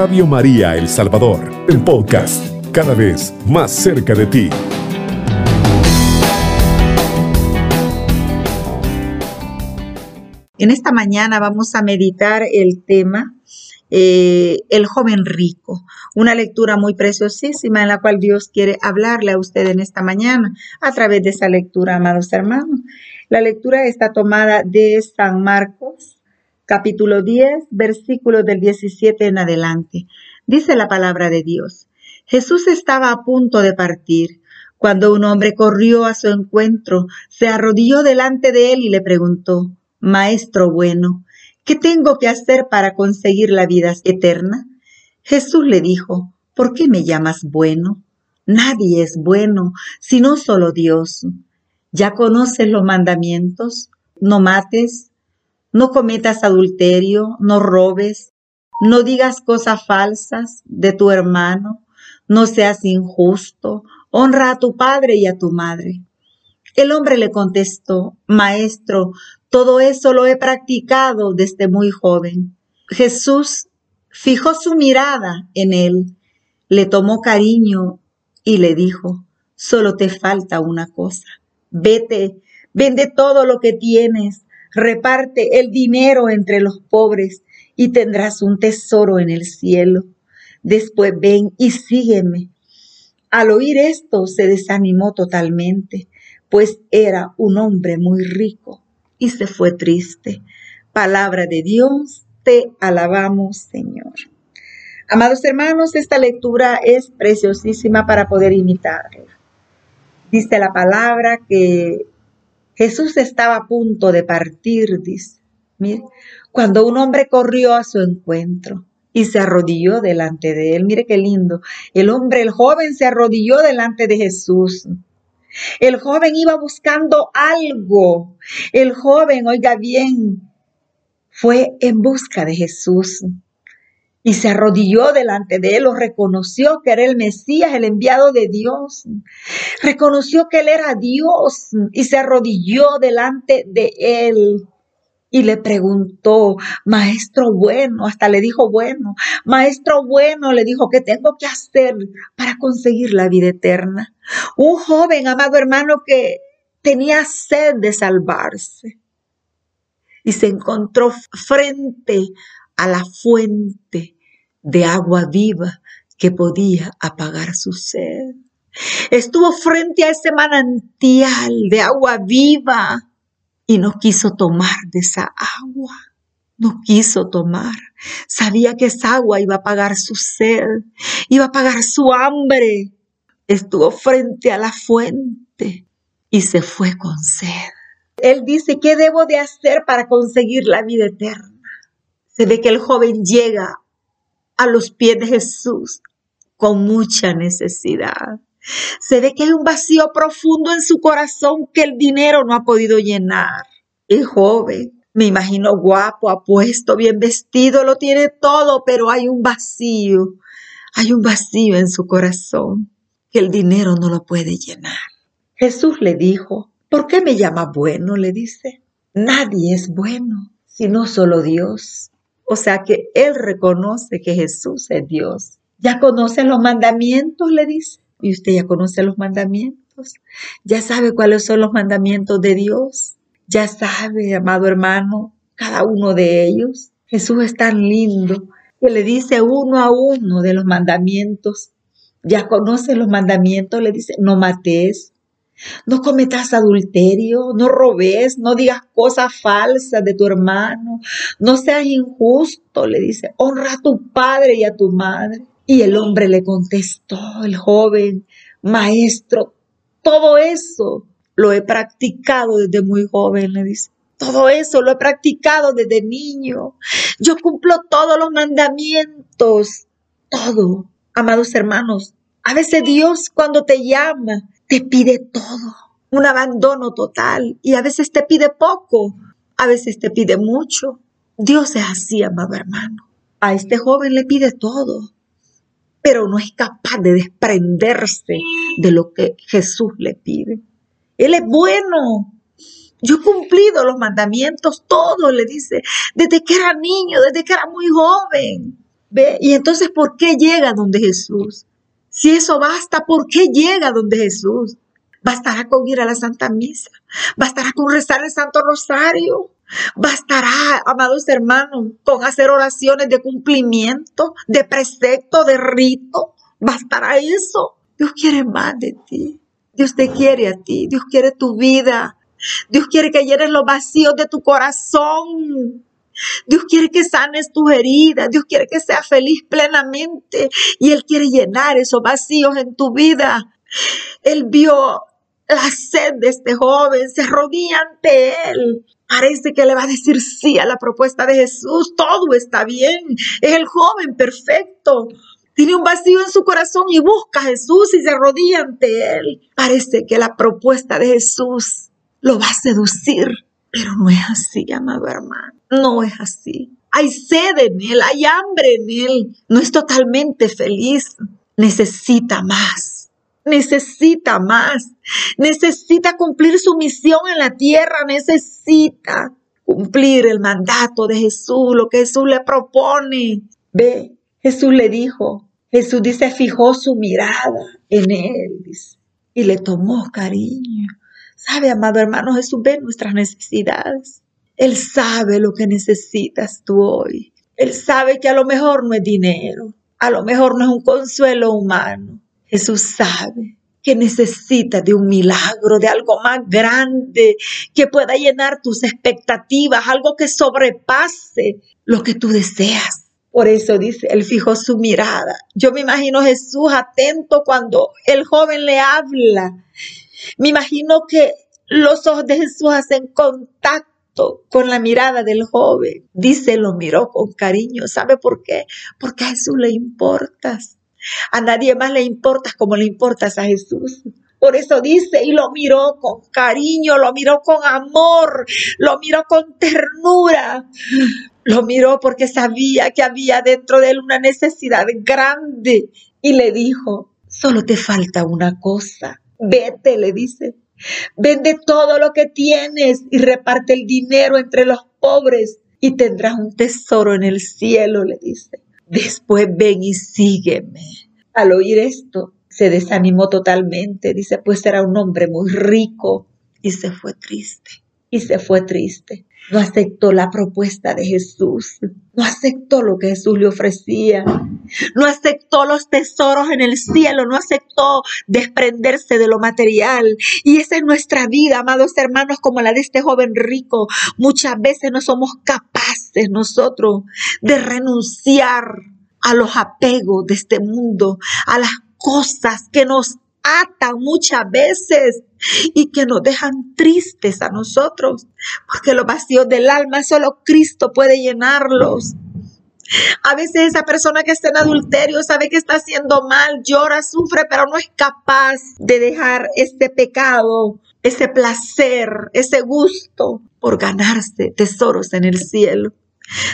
Radio María El Salvador, el podcast, cada vez más cerca de ti. En esta mañana vamos a meditar el tema eh, El joven rico, una lectura muy preciosísima en la cual Dios quiere hablarle a usted en esta mañana a través de esa lectura, amados hermanos. La lectura está tomada de San Marcos, capítulo 10, versículos del 17 en adelante. Dice la palabra de Dios. Jesús estaba a punto de partir cuando un hombre corrió a su encuentro, se arrodilló delante de él y le preguntó, Maestro bueno, ¿qué tengo que hacer para conseguir la vida eterna? Jesús le dijo, ¿por qué me llamas bueno? Nadie es bueno, sino solo Dios. ¿Ya conoces los mandamientos? No mates, no cometas adulterio, no robes, no digas cosas falsas de tu hermano, no seas injusto, honra a tu padre y a tu madre. El hombre le contestó, Maestro, todo eso lo he practicado desde muy joven. Jesús fijó su mirada en él, le tomó cariño y le dijo, solo te falta una cosa. Vete, vende todo lo que tienes reparte el dinero entre los pobres y tendrás un tesoro en el cielo. Después ven y sígueme. Al oír esto se desanimó totalmente, pues era un hombre muy rico y se fue triste. Palabra de Dios, te alabamos, Señor. Amados hermanos, esta lectura es preciosísima para poder imitarla. Dice la palabra que Jesús estaba a punto de partir, dice. Mire, cuando un hombre corrió a su encuentro y se arrodilló delante de él. Mire qué lindo. El hombre, el joven se arrodilló delante de Jesús. El joven iba buscando algo. El joven, oiga bien, fue en busca de Jesús y se arrodilló delante de él, lo reconoció que era el Mesías, el enviado de Dios. Reconoció que él era Dios y se arrodilló delante de él. Y le preguntó, maestro bueno, hasta le dijo bueno, maestro bueno, le dijo, ¿qué tengo que hacer para conseguir la vida eterna? Un joven, amado hermano, que tenía sed de salvarse y se encontró frente a la fuente de agua viva que podía apagar su sed. Estuvo frente a ese manantial de agua viva y no quiso tomar de esa agua. No quiso tomar. Sabía que esa agua iba a apagar su sed, iba a apagar su hambre. Estuvo frente a la fuente y se fue con sed. Él dice, ¿qué debo de hacer para conseguir la vida eterna? Se ve que el joven llega a los pies de Jesús con mucha necesidad. Se ve que hay un vacío profundo en su corazón que el dinero no ha podido llenar. El joven, me imagino guapo, apuesto, bien vestido, lo tiene todo, pero hay un vacío. Hay un vacío en su corazón que el dinero no lo puede llenar. Jesús le dijo, ¿por qué me llama bueno? Le dice, nadie es bueno, sino solo Dios. O sea que él reconoce que Jesús es Dios. Ya conoce los mandamientos, le dice. Y usted ya conoce los mandamientos. Ya sabe cuáles son los mandamientos de Dios. Ya sabe, amado hermano, cada uno de ellos. Jesús es tan lindo que le dice uno a uno de los mandamientos. Ya conoce los mandamientos, le dice, no mates, no cometas adulterio, no robes, no digas cosas falsas de tu hermano, no seas injusto, le dice, honra a tu padre y a tu madre. Y el hombre le contestó, el joven, maestro, todo eso lo he practicado desde muy joven, le dice. Todo eso lo he practicado desde niño. Yo cumplo todos los mandamientos, todo. Amados hermanos, a veces Dios cuando te llama te pide todo, un abandono total y a veces te pide poco, a veces te pide mucho. Dios es así, amado hermano. A este joven le pide todo, pero no es capaz de desprenderse de lo que Jesús le pide. Él es bueno. Yo he cumplido los mandamientos, todo, le dice, desde que era niño, desde que era muy joven. ¿Ve? Y entonces, ¿por qué llega donde Jesús? Si eso basta, ¿por qué llega donde Jesús? Bastará con ir a la Santa Misa, bastará con rezar el Santo Rosario, bastará, amados hermanos, con hacer oraciones de cumplimiento, de precepto, de rito, bastará eso. Dios quiere más de ti, Dios te quiere a ti, Dios quiere tu vida, Dios quiere que llenes los vacíos de tu corazón. Dios quiere que sanes tus heridas, Dios quiere que seas feliz plenamente y Él quiere llenar esos vacíos en tu vida. Él vio la sed de este joven, se arrodilla ante Él. Parece que le va a decir sí a la propuesta de Jesús, todo está bien, es el joven perfecto. Tiene un vacío en su corazón y busca a Jesús y se arrodilla ante Él. Parece que la propuesta de Jesús lo va a seducir, pero no es así, amado hermano. No es así. Hay sed en él, hay hambre en él. No es totalmente feliz. Necesita más. Necesita más. Necesita cumplir su misión en la tierra. Necesita cumplir el mandato de Jesús, lo que Jesús le propone. Ve, Jesús le dijo, Jesús dice, fijó su mirada en él, y le tomó cariño. Sabe, amado hermano, Jesús ve nuestras necesidades. Él sabe lo que necesitas tú hoy. Él sabe que a lo mejor no es dinero, a lo mejor no es un consuelo humano. Jesús sabe que necesitas de un milagro, de algo más grande, que pueda llenar tus expectativas, algo que sobrepase lo que tú deseas. Por eso dice, él fijó su mirada. Yo me imagino Jesús atento cuando el joven le habla. Me imagino que los ojos de Jesús hacen contacto con la mirada del joven. Dice, lo miró con cariño. ¿Sabe por qué? Porque a Jesús le importas. A nadie más le importas como le importas a Jesús. Por eso dice, y lo miró con cariño, lo miró con amor, lo miró con ternura. Lo miró porque sabía que había dentro de él una necesidad grande y le dijo, solo te falta una cosa. Vete, le dice, Vende todo lo que tienes y reparte el dinero entre los pobres y tendrás un tesoro en el cielo, le dice. Después ven y sígueme. Al oír esto, se desanimó totalmente. Dice, pues era un hombre muy rico y se fue triste. Y se fue triste no aceptó la propuesta de Jesús, no aceptó lo que Jesús le ofrecía, no aceptó los tesoros en el cielo, no aceptó desprenderse de lo material. Y esa es nuestra vida, amados hermanos, como la de este joven rico. Muchas veces no somos capaces nosotros de renunciar a los apegos de este mundo, a las cosas que nos atan muchas veces y que nos dejan tristes a nosotros, porque los vacíos del alma solo Cristo puede llenarlos. A veces esa persona que está en adulterio sabe que está haciendo mal, llora, sufre, pero no es capaz de dejar este pecado, ese placer, ese gusto por ganarse tesoros en el cielo.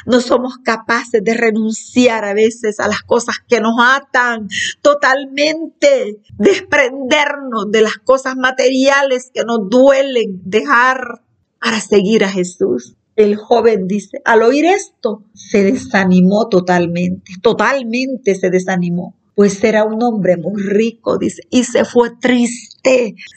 No somos capaces de renunciar a veces a las cosas que nos atan totalmente, desprendernos de las cosas materiales que nos duelen, dejar para seguir a Jesús. El joven dice, al oír esto, se desanimó totalmente, totalmente se desanimó pues era un hombre muy rico, dice, y se fue triste,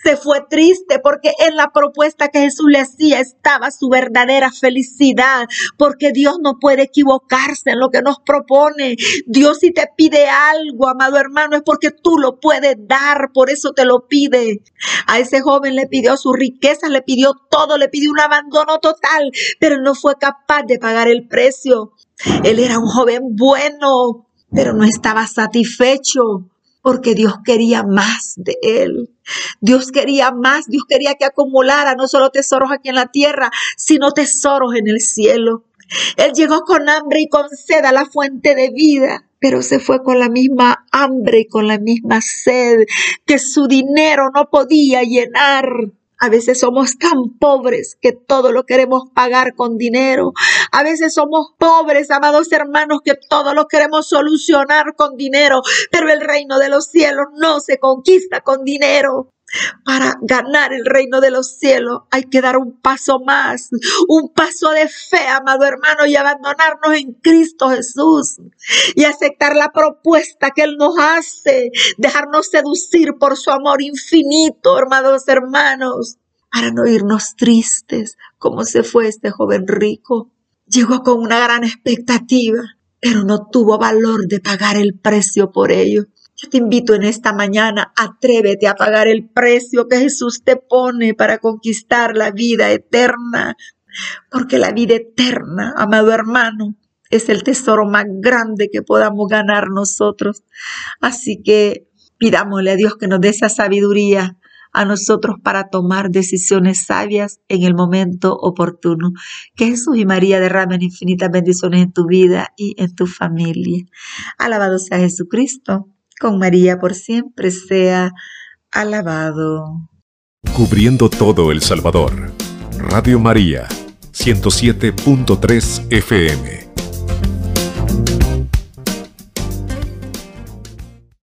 se fue triste porque en la propuesta que Jesús le hacía estaba su verdadera felicidad, porque Dios no puede equivocarse en lo que nos propone. Dios si te pide algo, amado hermano, es porque tú lo puedes dar, por eso te lo pide. A ese joven le pidió su riqueza, le pidió todo, le pidió un abandono total, pero no fue capaz de pagar el precio. Él era un joven bueno, pero no estaba satisfecho porque Dios quería más de él. Dios quería más, Dios quería que acumulara no solo tesoros aquí en la tierra, sino tesoros en el cielo. Él llegó con hambre y con sed a la fuente de vida, pero se fue con la misma hambre y con la misma sed que su dinero no podía llenar. A veces somos tan pobres que todo lo queremos pagar con dinero. A veces somos pobres, amados hermanos, que todo lo queremos solucionar con dinero. Pero el reino de los cielos no se conquista con dinero. Para ganar el reino de los cielos hay que dar un paso más, un paso de fe, amado hermano, y abandonarnos en Cristo Jesús y aceptar la propuesta que Él nos hace, dejarnos seducir por su amor infinito, hermanos hermanos, para no irnos tristes como se fue este joven rico. Llegó con una gran expectativa, pero no tuvo valor de pagar el precio por ello. Yo te invito en esta mañana, atrévete a pagar el precio que Jesús te pone para conquistar la vida eterna, porque la vida eterna, amado hermano, es el tesoro más grande que podamos ganar nosotros. Así que pidámosle a Dios que nos dé esa sabiduría a nosotros para tomar decisiones sabias en el momento oportuno. Que Jesús y María derramen infinitas bendiciones en tu vida y en tu familia. Alabado sea Jesucristo con María por siempre sea alabado. Cubriendo todo El Salvador. Radio María, 107.3 FM.